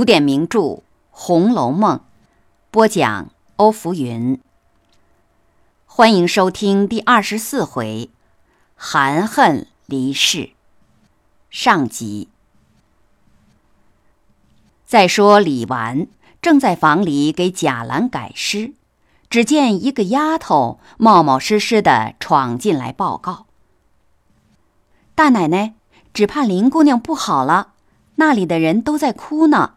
古典名著《红楼梦》，播讲欧福云。欢迎收听第二十四回，含恨离世上集。再说李纨正在房里给贾兰改诗，只见一个丫头冒冒失失的闯进来报告：“大奶奶，只怕林姑娘不好了，那里的人都在哭呢。”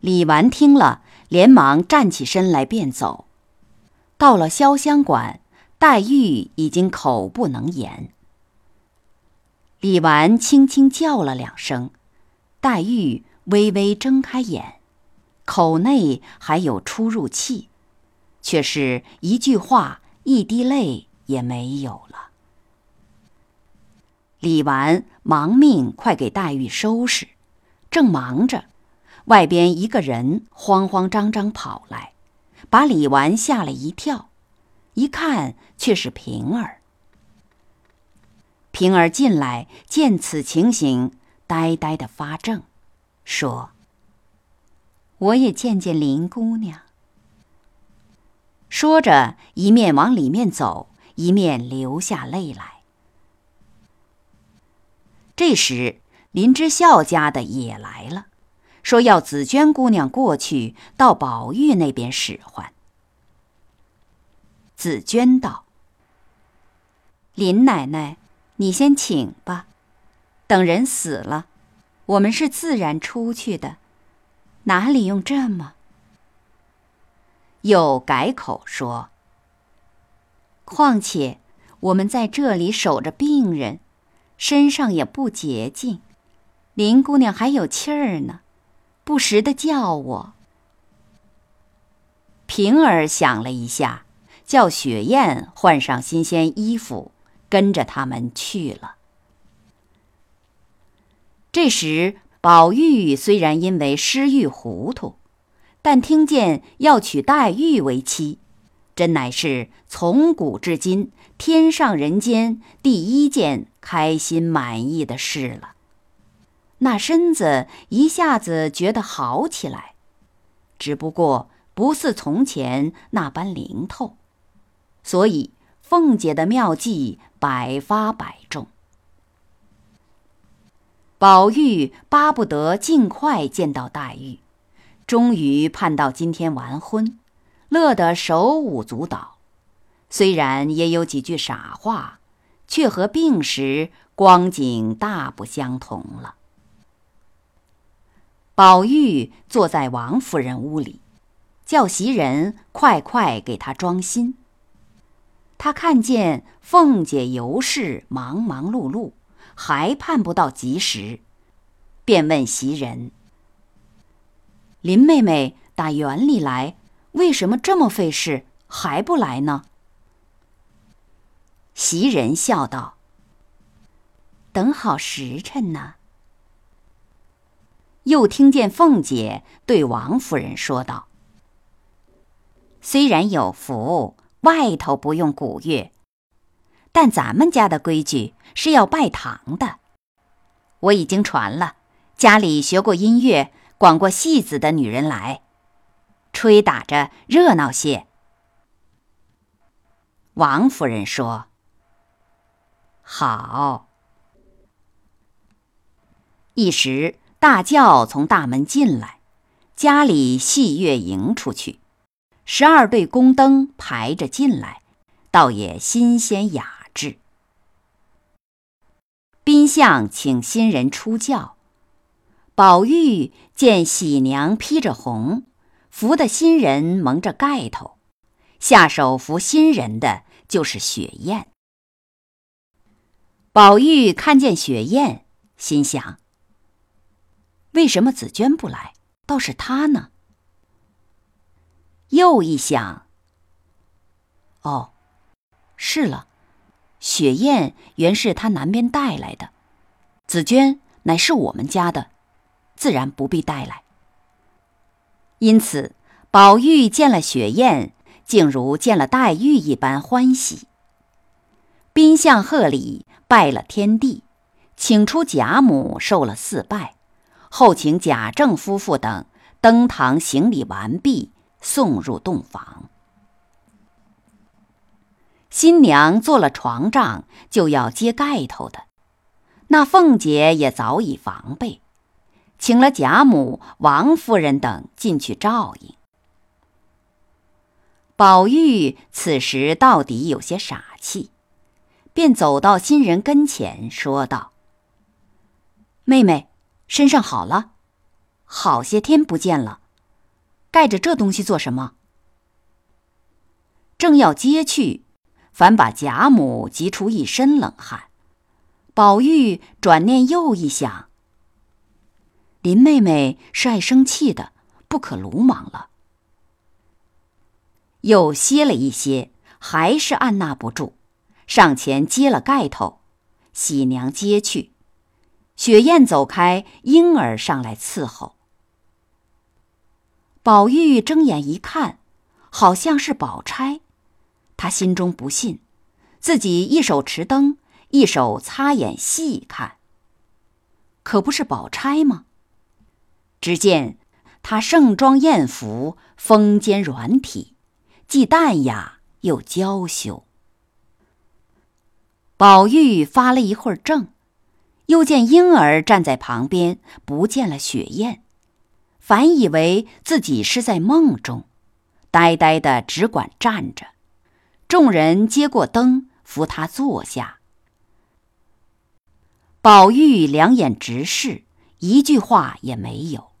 李纨听了，连忙站起身来便走。到了潇湘馆，黛玉已经口不能言。李纨轻轻叫了两声，黛玉微微睁开眼，口内还有出入气，却是一句话、一滴泪也没有了。李纨忙命快给黛玉收拾，正忙着。外边一个人慌慌张张跑来，把李纨吓了一跳，一看却是平儿。平儿进来见此情形，呆呆的发怔，说：“我也见见林姑娘。”说着，一面往里面走，一面流下泪来。这时，林之孝家的也来了。说要紫娟姑娘过去到宝玉那边使唤。紫娟道：“林奶奶，你先请吧，等人死了，我们是自然出去的，哪里用这么？”又改口说：“况且我们在这里守着病人，身上也不洁净，林姑娘还有气儿呢。”不时的叫我，平儿想了一下，叫雪雁换上新鲜衣服，跟着他们去了。这时，宝玉虽然因为失玉糊涂，但听见要娶黛玉为妻，真乃是从古至今天上人间第一件开心满意的事了。那身子一下子觉得好起来，只不过不似从前那般灵透，所以凤姐的妙计百发百中。宝玉巴不得尽快见到黛玉，终于盼到今天完婚，乐得手舞足蹈。虽然也有几句傻话，却和病时光景大不相同了。宝玉坐在王夫人屋里，叫袭人快快给他装新。他看见凤姐尤氏忙忙碌碌，还盼不到及时，便问袭人：“林妹妹打园里来，为什么这么费事，还不来呢？”袭人笑道：“等好时辰呢。”又听见凤姐对王夫人说道：“虽然有福，外头不用鼓乐，但咱们家的规矩是要拜堂的。我已经传了，家里学过音乐、管过戏子的女人来，吹打着热闹些。”王夫人说：“好。”一时。大轿从大门进来，家里戏乐迎出去，十二对宫灯排着进来，倒也新鲜雅致。宾相请新人出轿，宝玉见喜娘披着红，扶的新人蒙着盖头，下手扶新人的就是雪雁。宝玉看见雪雁，心想。为什么紫娟不来，倒是他呢？又一想，哦，是了，雪雁原是他南边带来的，紫娟乃是我们家的，自然不必带来。因此，宝玉见了雪雁，竟如见了黛玉一般欢喜。宾相贺礼，拜了天地，请出贾母，受了四拜。后请贾政夫妇等登堂行礼完毕，送入洞房。新娘做了床帐，就要揭盖头的。那凤姐也早已防备，请了贾母、王夫人等进去照应。宝玉此时到底有些傻气，便走到新人跟前，说道：“妹妹，身上好了，好些天不见了，盖着这东西做什么？”正要揭去。反把贾母急出一身冷汗。宝玉转念又一想，林妹妹是爱生气的，不可鲁莽了。又歇了一歇，还是按捺不住，上前揭了盖头，喜娘接去。雪雁走开，莺儿上来伺候。宝玉睁眼一看，好像是宝钗。他心中不信，自己一手持灯，一手擦眼细看，可不是宝钗吗？只见她盛装艳服，风肩软体，既淡雅又娇羞。宝玉发了一会儿怔，又见婴儿站在旁边，不见了雪雁，反以为自己是在梦中，呆呆的只管站着。众人接过灯，扶他坐下。宝玉两眼直视，一句话也没有。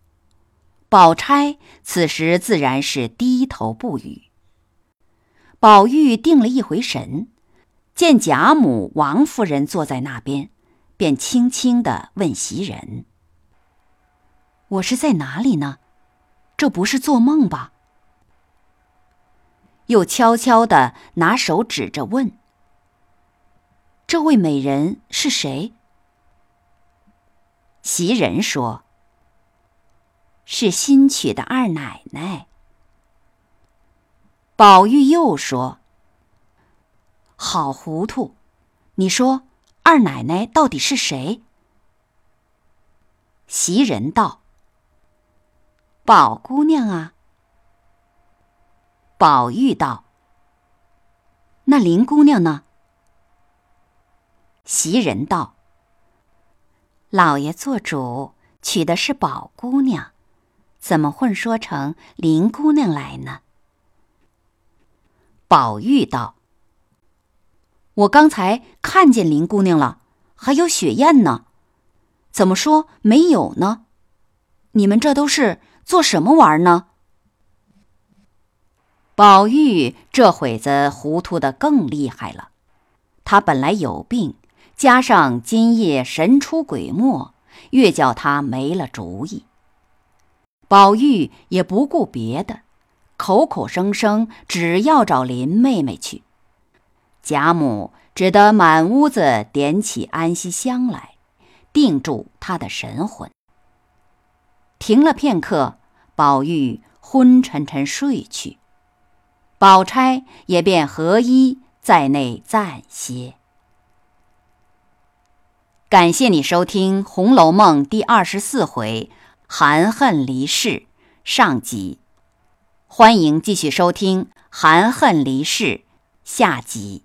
宝钗此时自然是低头不语。宝玉定了一回神，见贾母、王夫人坐在那边，便轻轻的问袭人：“我是在哪里呢？这不是做梦吧？”又悄悄的拿手指着问：“这位美人是谁？”袭人说：“是新娶的二奶奶。”宝玉又说：“好糊涂！你说二奶奶到底是谁？”袭人道：“宝姑娘啊。”宝玉道：“那林姑娘呢？”袭人道：“老爷做主，娶的是宝姑娘，怎么混说成林姑娘来呢？”宝玉道：“我刚才看见林姑娘了，还有雪雁呢，怎么说没有呢？你们这都是做什么玩呢？”宝玉这会子糊涂的更厉害了，他本来有病，加上今夜神出鬼没，越叫他没了主意。宝玉也不顾别的，口口声声只要找林妹妹去。贾母只得满屋子点起安息香来，定住他的神魂。停了片刻，宝玉昏沉沉睡去。宝钗也便合衣在内暂歇。感谢你收听《红楼梦》第二十四回“含恨离世”上集，欢迎继续收听“含恨离世”下集。